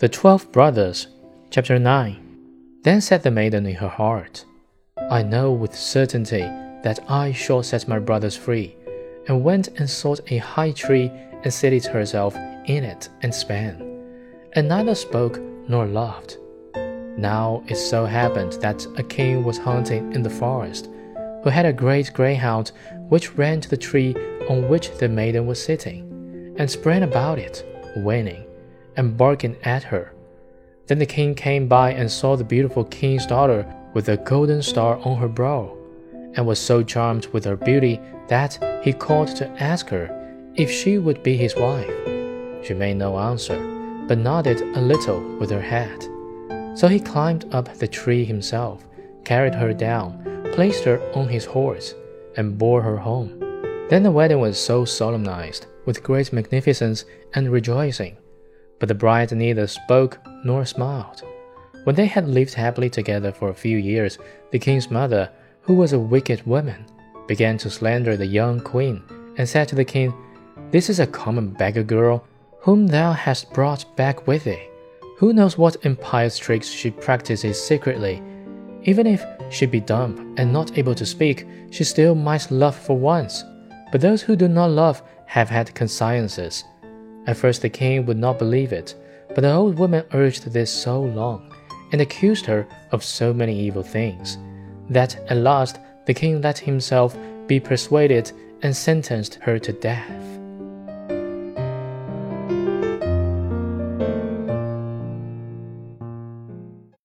The Twelve Brothers, Chapter 9 Then said the maiden in her heart, I know with certainty that I shall set my brothers free, and went and sought a high tree and seated herself in it and span, and neither spoke nor laughed. Now it so happened that a king was hunting in the forest, who had a great greyhound which ran to the tree on which the maiden was sitting, and sprang about it, whinnying and barking at her. Then the king came by and saw the beautiful king's daughter with a golden star on her brow, and was so charmed with her beauty that he called to ask her if she would be his wife. She made no answer, but nodded a little with her head. So he climbed up the tree himself, carried her down, placed her on his horse, and bore her home. Then the wedding was so solemnized with great magnificence and rejoicing but the bride neither spoke nor smiled. When they had lived happily together for a few years, the king's mother, who was a wicked woman, began to slander the young queen, and said to the king, This is a common beggar girl, whom thou hast brought back with thee. Who knows what impious tricks she practices secretly? Even if she be dumb and not able to speak, she still might love for once. But those who do not love have had consciences at first, the king would not believe it, but the old woman urged this so long and accused her of so many evil things that at last the king let himself be persuaded and sentenced her to death.